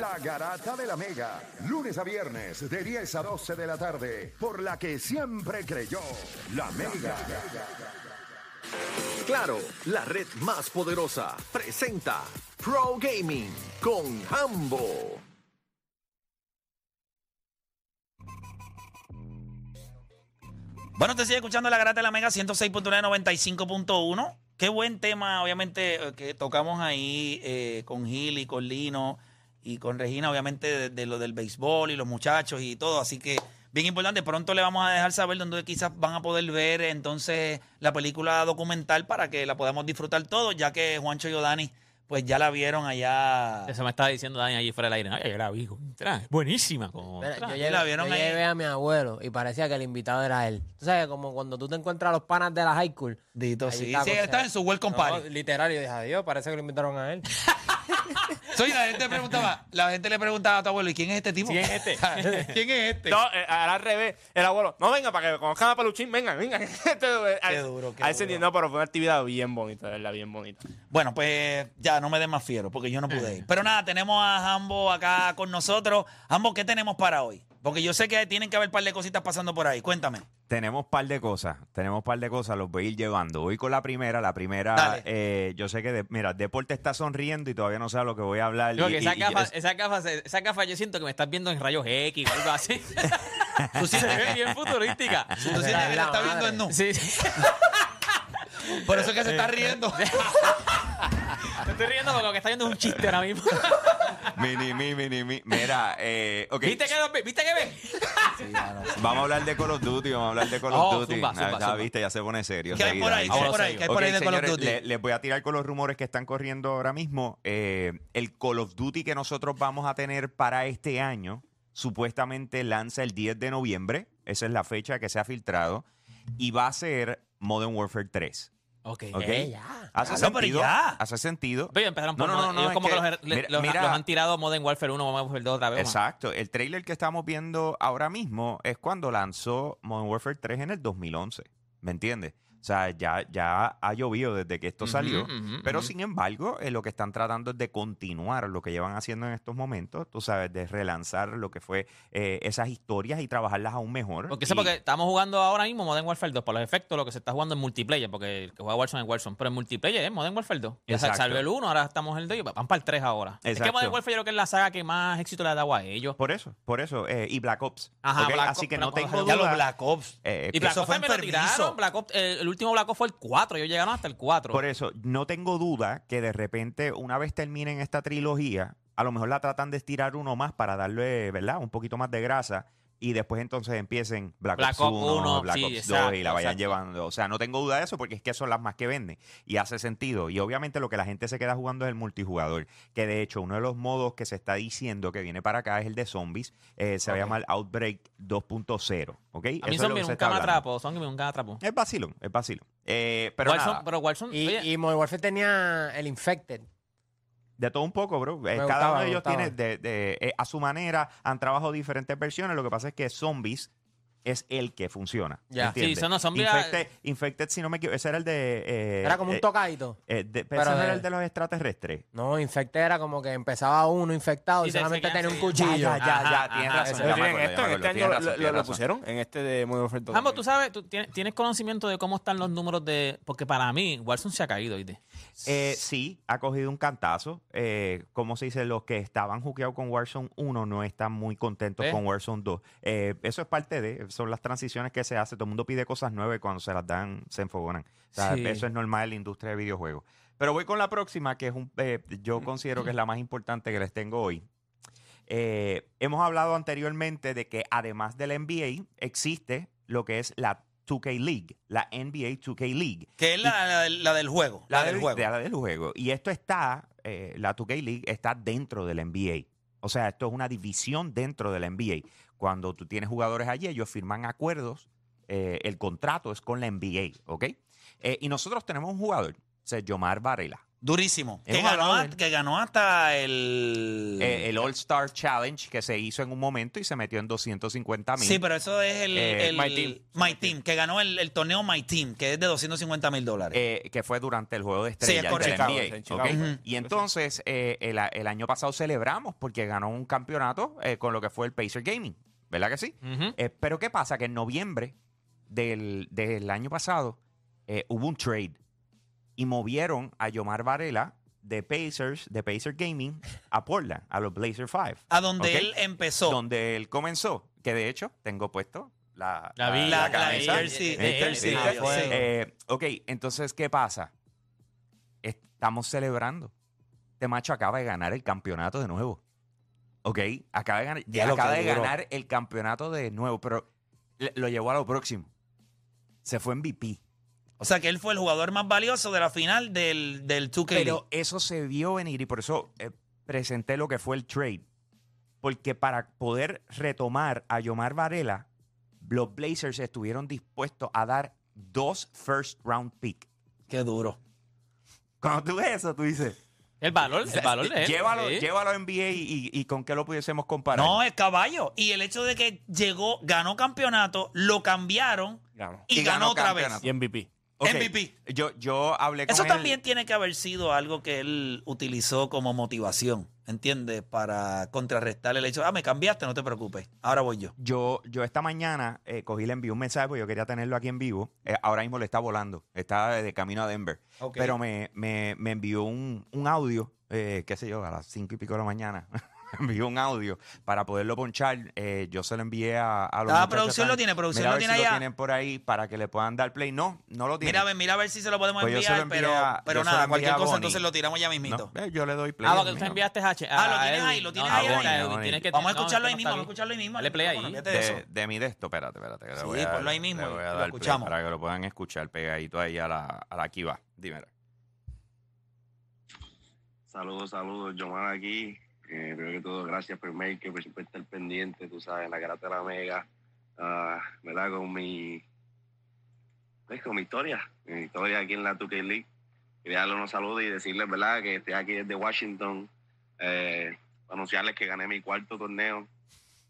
La Garata de la Mega, lunes a viernes de 10 a 12 de la tarde, por la que siempre creyó la Mega. Claro, la red más poderosa presenta Pro Gaming con Hambo. Bueno, te sigue escuchando la Garata de la Mega 106.9, 95.1. Qué buen tema, obviamente, eh, que tocamos ahí eh, con Gil y con Lino y con Regina, obviamente, de, de lo del béisbol y los muchachos y todo. Así que, bien importante, pronto le vamos a dejar saber dónde quizás van a poder ver entonces la película documental para que la podamos disfrutar todos, ya que Juancho y Odani, pues ya la vieron allá. Eso me estaba diciendo Dani allí fuera del aire. Ay, yo la vi, contra, buenísima. Contra. Mira, yo ¿Y llevé, la vieron yo ahí? llevé a mi abuelo y parecía que el invitado era él. Tú sabes, como cuando tú te encuentras a los panas de la high school. Dito, sí. está, Sí, cosa- estaba en su welcome No, party. literal, yo dije, adiós, parece que lo invitaron a él. Soy la gente preguntaba, la gente le preguntaba a tu abuelo, ¿y quién es este tipo? ¿Quién es este? ¿Quién es este? No, eh, al revés. El abuelo, no venga para que conozcan a Peluchín, venga, venga. Este, eh, Qué duro, qué a ese duro. No, pero fue una actividad bien bonita, de verdad, bien bonita. Bueno, pues ya no me den más fiero porque yo no pude ir. Pero nada, tenemos a Jambo acá con nosotros. Jambo, ¿qué tenemos para hoy? Porque yo sé que tienen que haber un par de cositas pasando por ahí. Cuéntame. Tenemos par de cosas, tenemos par de cosas, los voy a ir llevando. Voy con la primera, la primera, eh, yo sé que, de- mira, Deporte está sonriendo y todavía no sabe lo que voy a hablar. Y- que esa y- gafa, esa gafa, esa gafa yo siento que me estás viendo en rayos X o algo así. Tú sí se ve bien futurística. Tú sientes que la está viendo en nu. Sí, sí. Por eso es que se está riendo. Me estoy riendo porque lo que está viendo es un chiste ahora mismo. Mini, mi, mini, mi. Mira, eh, ok, ¿Viste que ve? ¿Viste que ve? vamos a hablar de Call of Duty, vamos a hablar de Call of Oh, Duty. zumba, Ah, zumba, ya zumba. viste, ya se pone serio. ¿Qué hay por ahí? ¿Qué hay por ahí? ¿Qué hay por Ok, ahí de Call of Duty? le- les voy a tirar con los rumores que están corriendo ahora mismo. Eh, el Call of Duty que nosotros vamos a tener para este año supuestamente lanza el 10 de noviembre. Esa es la fecha que se ha filtrado. Y va a ser Modern Warfare 3. Ok. ¿Ok? Eh, ya. Hace Ah, no, pero sentido. ya. Hace sentido. Pero empezaron por No, no, no, no, ellos es como que, que- los, mira- los- mira- los han tirado Modern Warfare 1, Modern Warfare 2 otra vez. Exacto. El trailer que estamos viendo ahora mismo es cuando lanzó Modern Warfare 3 en el 2011. ¿Me entiendes? O sea, ya, ya ha llovido desde que esto salió. pero sin embargo, eh, lo que están tratando es de continuar lo que llevan haciendo en estos momentos. Tú sabes, de relanzar lo que fue eh, esas historias y trabajarlas aún mejor. Porque sé Y- porque estamos jugando ahora mismo Modern Warfare 2. Por los efectos, lo que se está jugando en multiplayer. Porque el que juega Warzone es Warzone. Pero en multiplayer es Modern Warfare 2. Ya sa- Exacto. salió el 1, ahora estamos en el 2 y van para el 3 ahora. Es que Exacto. Modern Warfare yo creo que es la saga que más éxito le ha dado a ellos. Por eso, por eso. eh, y Black Ops. Ajá, Así Ops, que no tengo Ya duda. los Black Ops. eh, Y Black Eso Ops fue también lo tiraron. Black Ops, eh, el último Black Ops fue el 4. Ellos llegaron hasta el 4. Por eso, no tengo duda que de repente, una vez terminen esta trilogía, a lo mejor la tratan de estirar uno más para darle, ¿verdad? Un poquito más de grasa. Y después entonces empiecen Black, Black Ops Ops 1, 1, Black sí, Ops 2 exacto, y la vayan exacto. llevando. O sea, no tengo duda de eso porque es que son las más que venden. Y hace sentido. Y obviamente lo que la gente se queda jugando es el multijugador. Que de hecho, uno de los modos que se está diciendo que viene para acá es el de zombies. Eh, se va a llamar Outbreak 2.0. ¿Ok? a mí Zombie nunca me atrapó. Zombie nunca me atrapó. Es vacilón, es vacilón. Eh, pero Warzone- nada, pero Warzone, Y, oye, y Modern Warfare tenía el Infected. De todo un poco, bro. Eh, Me Cada gustaba, uno de ellos tiene, de, de- eh, a su manera, han trabajado diferentes versiones. Lo que pasa es que Zombies es el que funciona. Ya. ¿entiendes? Sí, son los zombies- Infected, Infected, si no me equivoco, ese era el de... eh, Era como un eh, tocadito. eh, de- pero Pero ese no de- era el de los extraterrestres. No, Infected era como que empezaba uno infectado y Y solamente tenía un cuchillo. Ya, ya, ya, Ajá, tienes ajá, razón. ya Pero en esto, ya en este año lo, pusieron, en este de Modern Warfare 2. Jambo, tú sabes, tú tienes, tienes conocimiento de cómo están los números de. Porque para mí, Warzone se ha caído, ¿oíste? Eh, sí, ha cogido un cantazo. Eh, como se dice, los que estaban juqueados con Warzone 1 no están muy contentos ¿Eh? con Warzone 2. Eh, eso es parte de, son las transiciones que se hacen. Todo el mundo pide cosas nuevas y cuando se las dan se enfogonan. O sea, Sí. eso es normal en la industria de videojuegos. Pero voy con la próxima, que es un, eh, yo considero que es la más importante que les tengo hoy. Eh, hemos hablado anteriormente de que además de la NBA existe lo que es la 2K League, la NBA 2K League. Que es la, la del- la del juego. La, del del- juego. de la del juego. Y esto está, eh, la 2K League está dentro del NBA. O sea, esto es una división dentro de la NBA. Cuando tú tienes jugadores allí, ellos firman acuerdos, eh, el contrato es con la NBA, ¿ok? Eh, y nosotros tenemos un jugador, o sea, Yomar Varela. Durísimo. Que ganó, jugador. que ganó hasta el. Eh, el All-Star Challenge que se hizo en un momento y se metió en 250 mil. sí, pero eso es el. Eh, el- My Team. My Team, que ganó el, el torneo My Team, que es de 250 mil dólares. eh, que fue durante el juego de Sí, es estrellas de correcto. NBA, en Chicago, ¿ok? fue. Y entonces, eh, el, el año pasado celebramos porque ganó un campeonato eh, con lo que fue el Pacer Gaming, ¿verdad que sí? Eh, pero ¿qué pasa? Que en noviembre del, del año pasado eh, hubo un trade y movieron a Yomar Varela de Pacers, de Pacer Gaming, a Portland, a los Blazer 5. a donde él empezó. Donde él comenzó, que de hecho tengo puesto la, La la, la camisa. jersey. Eh, ok, entonces, ¿qué pasa? Estamos celebrando. Este macho acaba de ganar el campeonato de nuevo. Ok, acaba de ganar, Ya lo acaba de ganar el campeonato de nuevo, pero le- lo llevó a lo próximo. Se fue MVP. O sea que él fue el jugador más valioso de la final del, del 2K League. Pero eso se vio venir y por eso eh, presenté lo que fue el trade. Porque para poder retomar a Yomar Varela, los Blazers estuvieron dispuestos a dar dos first round pick. Qué duro. Cuando tú ves eso, tú dices, El valor, el valor de él. llévalo, Sí. llévalo a NBA y, y con qué lo pudiésemos comparar. No, es caballo. Y el hecho de que llegó, ganó campeonato, lo cambiaron Ganó. y, Y ganó, ganó otra campeonato. Y MVP. MVP. Yo, yo hablé con Eso él. también tiene que haber sido algo que él utilizó como motivación, ¿entiendes? Para contrarrestar el hecho, ah, me cambiaste, no te preocupes, ahora voy yo. Yo, yo esta mañana eh, cogí, le envié un mensaje porque yo quería tenerlo aquí en vivo. Eh, ahora mismo le está volando. Está de camino a Denver. Pero me, me, me envió un, un audio, eh, qué sé yo, a las cinco y pico de la mañana. envió un audio para poderlo ponchar. Eh, yo se lo envié a, a los Ah, muchachos producción lo tiene, producción Mira a lo ver tiene si allá. lo tienen por ahí para que le puedan dar play. No, no lo tiene. Mira, a ver, mira a ver si se lo podemos Pues yo se lo enviar, envié pero, a- pero yo se lo nada, envié cualquier a cosa entonces lo tiramos ya mismito. No, eh, yo le doy play. Ah, porque tú enviaste H. Ah, lo tienes ahí, lo tienes No, ahí, Vamos a escucharlo es ahí mismo, vamos a escucharlo ahí mismo. Dale play ahí. De mi de esto, espérate, espérate. le Sí, ponlo ahí mismo le lo escuchamos. Para que lo puedan escuchar pegadito ahí a la, a la Kiva. Dime. Saludos, saludos, Yomar aquí. Eh, primero que todo, gracias por Maker, por siempre estar pendiente, tú sabes, en la garata de la Mega, ah, ¿verdad? Con mi, pues, con mi historia, mi historia aquí en la 2K League. Quería darle unos saludos y decirles, ¿verdad? Que estoy aquí desde Washington, eh, anunciarles que gané mi cuarto torneo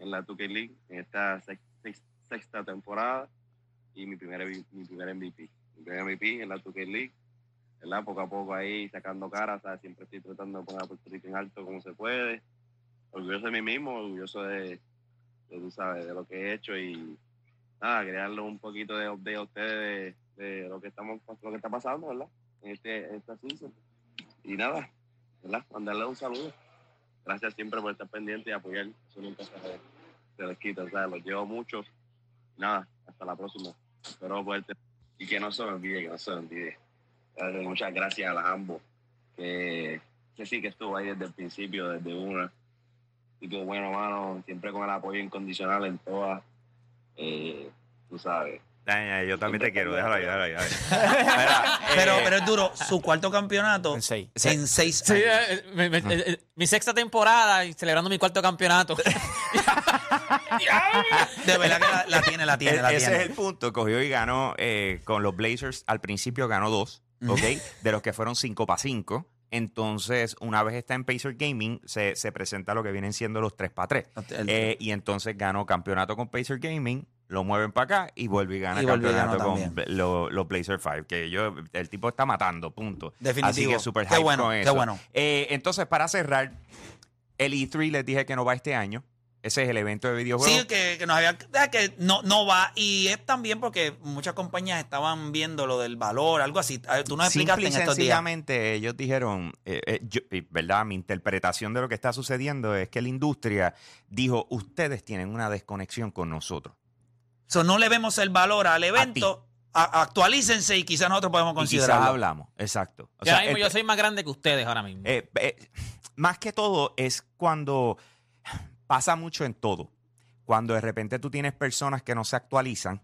en la 2K League, en esta sex- sex- sexta temporada, y mi primer, mi primer MVP. Mi primer MVP en la 2K League. ¿Verdad? Poco a poco ahí sacando caras, siempre estoy tratando de poner a Puerto Rico en alto como se puede. Orgulloso de mí mismo, orgulloso de, de, lo que he hecho y nada, quería darle un poquito de update a ustedes de, lo que estamos lo que está pasando, ¿verdad? En este en esta season. Y nada, ¿verdad? Mandarle un saludo. Gracias siempre por estar pendiente y apoyar. Eso nunca se, les quita. Los llevo mucho. Nada, hasta la próxima. Espero poderte y que no se me olvide, que no se olvide. Muchas gracias a las ambos, que, que sí que estuvo ahí desde el principio, desde una. Y que bueno, mano, siempre con el apoyo incondicional en todas. Eh, tú sabes. yo también te quiero, déjalo ahí, déjalo ahí. déjalo ahí. Pero, eh, pero es duro, su cuarto campeonato En seis. en seis años. eh, eh, eh, eh, mi sexta temporada y celebrando mi cuarto campeonato. De verdad que la, la tiene, la tiene, la E- ese tiene. es el punto. Cogió y ganó eh, con los Blazers. Al principio ganó dos, ¿ok? de los que fueron cinco para cinco. Entonces, una vez está en Pacer Gaming, se, se presenta lo que vienen siendo los 3 para 3. El- Eh, y entonces ganó campeonato con Pacer Gaming, lo mueven para acá y vuelve y gana Y campeonato con. Bla- lo- los Blazer 5. Que yo, el tipo está matando, punto. Definitivo. Así que Qué hype bueno, con qué bueno. Eh, entonces, para cerrar, el E3 les dije que no va este año. Ese es el evento de videojuegos. Sí, que, que nos había que no, no va. Y es también porque muchas compañías estaban viendo lo del valor, algo así. Tú nos explicaste Simple y en estos días. sencillamente ellos dijeron, eh, eh, yo- ¿verdad? Mi interpretación de lo que está sucediendo es que la industria dijo, ustedes tienen una desconexión con nosotros. So, no le vemos el valor al evento. A- actualícense y quizás nosotros podemos Y quizás considerarlo. hablamos, exacto. O Y ahora sea, mismo el- yo soy más grande que ustedes ahora mismo. eh, eh, más que todo es cuando pasa mucho en todo. Cuando de repente tú tienes personas que no se actualizan,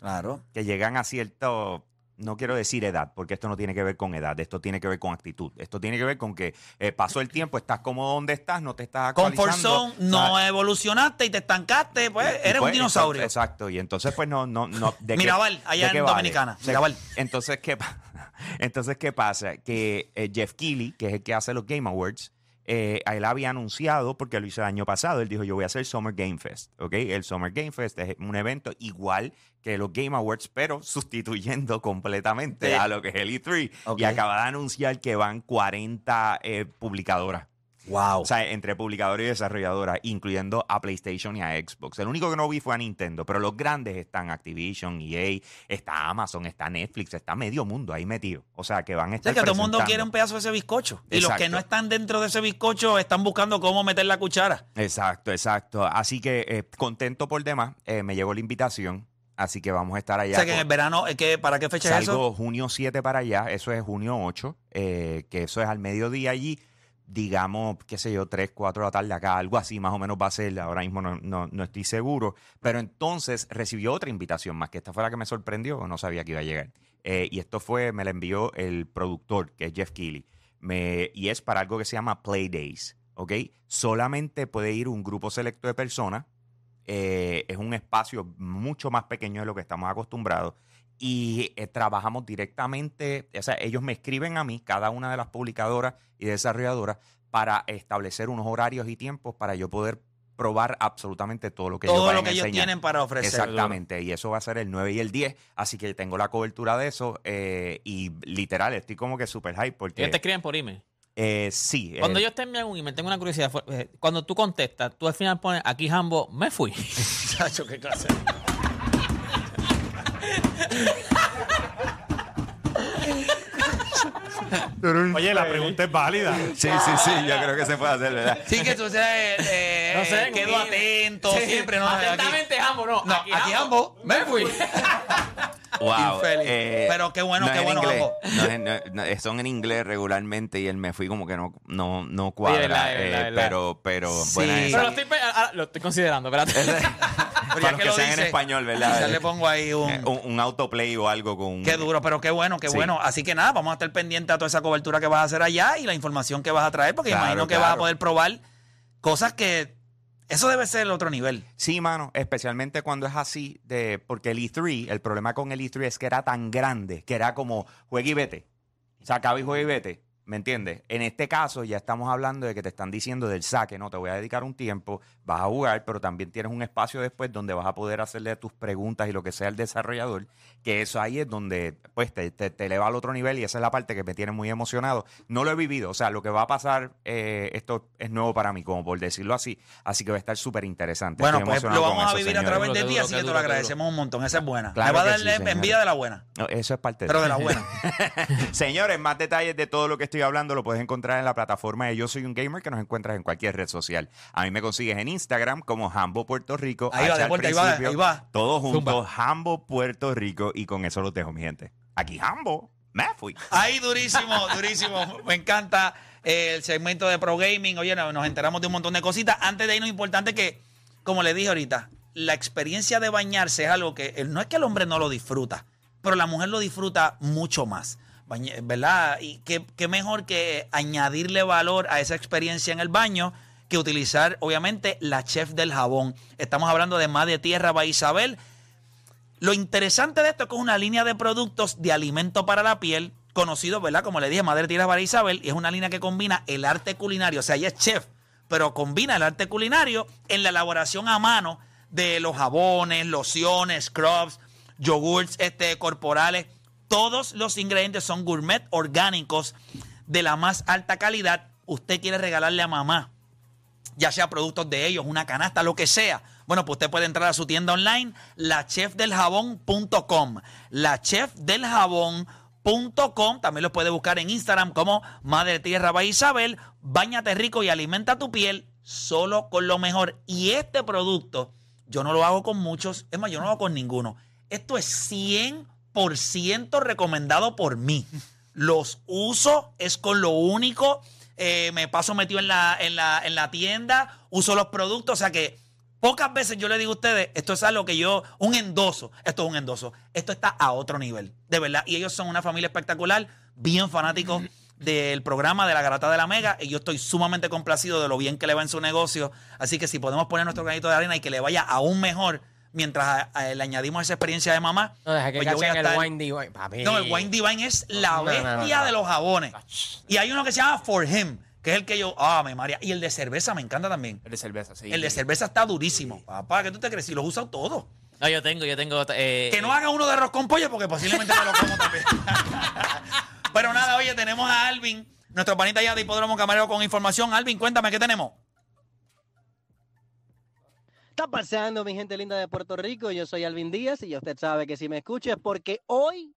Claro. que llegan a cierto no quiero decir edad, porque esto no tiene que ver con edad, esto tiene que ver con actitud. Esto tiene que ver con que eh, pasó el tiempo, estás cómodo donde estás, no te estás actualizando. zone, no ¿sabes? evolucionaste y te estancaste, pues Y eres pues, un dinosaurio. Exacto, exacto. y entonces pues no, no, no. ¿de Mirabal, allá de en vale? Dominicana, sea, Mirabal. Entonces, ¿qué, entonces, ¿qué pasa? Que eh, Jeff Keighley, que es el que hace los Game Awards, eh, él había anunciado, porque lo hizo el año pasado, él dijo, yo voy a hacer Summer Game Fest, ¿ok? El Summer Game Fest es un evento igual que los Game Awards, pero sustituyendo completamente Sí. a lo que es el E3. Ok. Y acaba de anunciar que van 40 eh, publicadoras. Wow. O sea, entre publicadores y desarrolladoras, incluyendo a PlayStation y a Xbox. El único que no vi fue a Nintendo, pero los grandes están Activision, EA, está Amazon, está Netflix, está medio mundo ahí metido. O sea, que van a O estar sea, que todo el mundo quiere un pedazo de ese bizcocho. Y los que no están dentro de ese bizcocho están buscando cómo meter la cuchara. Exacto, exacto. Así que eh, contento por demás, eh, me llegó la invitación, así que vamos a estar allá. o sea, que en el verano, ¿eh, ¿qué- ¿para qué fecha es eso? Salgo junio 7 para allá, eso es junio 8, eh, que eso es al mediodía allí, digamos, qué sé yo, 3, 4 de la tarde acá, algo así más o menos va a ser, ahora mismo no, no- no estoy seguro, pero entonces recibió otra invitación más, que esta fue la que me sorprendió, no sabía que iba a llegar. Eh, y esto fue, me la envió el productor, que es Jeff Keighley, y es para algo que se llama Play Days, ¿ok? Solamente puede ir un grupo selecto de personas, eh, es un espacio mucho más pequeño de lo que estamos acostumbrados y eh, trabajamos directamente, o sea, ellos me escriben a mí, cada una de las publicadoras y desarrolladoras, para establecer unos horarios y tiempos para yo poder probar absolutamente todo lo que ellos Todo vayan lo que ellos tienen para ofrecer. Exactamente, y eso va a ser el 9 y el 10, así que tengo la cobertura de eso eh, y literal, estoy como que super hype porque... Ellos te escriben por email. eh, sí. eh, Cuando ellos te envían un email, tengo una curiosidad. eh, Cuando tú contestas, tú al final pones aquí Jambo, me fui. Chacho, qué clase. Oye, la pregunta es válida. Sí, sí, sí, yo creo que se puede hacer, ¿verdad? Sí, que tú seas, eh, eh, No sé, quedo un- atento Sí, siempre. No, Atentamente, Jambo, no. No, aquí, ambos me fui. Wow. Infeliz. eh, Pero qué bueno, no qué es en bueno, inglés. Jambo. No es- no- no, son en inglés regularmente y él me fui como que no, no, no cuadra. verdad, eh, verdad. pero, pero, Sí. buena esa. Pero lo estoy, pe- ah, lo estoy considerando, espérate. Pero Para ya los que sean en español, ¿verdad? Ya le pongo ahí un... Eh, un, un autoplay o algo con. Qué duro, pero qué bueno, qué Sí. bueno. Así que nada, vamos a estar pendientes a toda esa cobertura que vas a hacer allá y la información que vas a traer, porque Claro, imagino que vas a poder probar cosas que. Eso debe ser el otro nivel. Sí, mano, especialmente cuando es así, de porque el E3, el problema con el E3 es que era tan grande, que era como juega y vete. Se acaba y juega y vete. ¿Me entiendes? En este caso ya estamos hablando de que te están diciendo del saque, no, te voy a dedicar un tiempo, vas a jugar, pero también tienes un espacio después donde vas a poder hacerle tus preguntas y lo que sea al desarrollador, que eso ahí es donde pues te, te, te eleva al otro nivel y esa es la parte que me tiene muy emocionado. No lo he vivido, o sea, lo que va a pasar, eh, esto es nuevo para mí, como por decirlo así, así que va a estar súper interesante. Bueno, Estoy pues lo vamos a eso, vivir a través de ti, así que te lo agradecemos un montón. Esa es buena. Claro Me va a darle sí, envidia de la buena. No, eso es parte Pero de de la buena. Señores, más detalles de todo lo que estoy hablando lo puedes encontrar en la plataforma de Yo Soy un Gamer que nos encuentras en cualquier red social. A mí me consigues en Instagram como Hambo Puerto Rico. Ahí va, H de al vuelta, ahí va, ahí va. Todo junto, Hambo Puerto Rico y con eso lo dejo, mi gente. Aquí Hambo, me fui. Ahí durísimo, durísimo. Me encanta eh, el segmento de Pro Gaming. Oye, no- nos enteramos de un montón de cositas. Antes de irnos, importante que, como le dije ahorita, la experiencia de bañarse es algo que el- no es que el hombre no lo disfruta, pero la mujer lo disfruta mucho más. ¿Verdad? Y qué, qué mejor que añadirle valor a esa experiencia en el baño que utilizar, obviamente, la chef del jabón. Estamos hablando de Madre Tierra by Isabel. Lo interesante de esto es que es una línea de productos de alimento para la piel, conocido, ¿verdad? Como le dije, Madre Tierra para Isabel, y es una línea que combina el arte culinario, o sea, ella es chef, pero combina el arte culinario en la elaboración a mano de los jabones, lociones, scrubs, yogurts este, corporales. Todos los ingredientes son gourmet orgánicos de la más alta calidad. Usted quiere regalarle a mamá ya sea productos de ellos, una canasta, lo que sea. Bueno, pues usted puede entrar a su tienda online, lachefdeljabón.com. Lachefdeljabón.com. También lo puede buscar en Instagram como Madre Tierra by Isabel. Báñate rico y alimenta tu piel solo con lo mejor. Y este producto, yo no lo hago con muchos, es más, yo no lo hago con ninguno. Esto es 100% recomendado por mí. Los uso, es con lo único. eh, me paso metido en la, en, la, en la tienda, uso los productos, o sea que Pocas veces yo le digo a ustedes, esto es algo que yo, un endoso, esto es un endoso, esto está a otro nivel, de verdad. Y ellos son una familia espectacular, bien fanáticos del programa de la Garata de la Mega, y yo estoy sumamente complacido de lo bien que le va en su negocio. Así que si podemos poner nuestro granito de arena y que le vaya aún mejor mientras a- a- le añadimos esa experiencia de mamá. No, deja que pues yo voy a cachen el estar- wine divine. Papi. no, el Wine Divine es la No, no, no, bestia no. de los jabones. Y hay uno que se llama For Him, que es el que yo. Ah, me María. Y el de cerveza me encanta también. El de cerveza, sí. El de cerveza está durísimo. Papá, ¿qué tú te crees? Si los usado todos. No, yo tengo, yo tengo. eh, Que no haga uno de arroz con pollo porque posiblemente me lo como también. Pero nada, oye, tenemos a Alvin, nuestro panita ya de Hipódromo Camarero con información. Alvin, cuéntame, ¿qué tenemos? Está paseando mi gente linda de Puerto Rico. Yo soy Alvin Díaz y usted sabe que si me escucha es porque hoy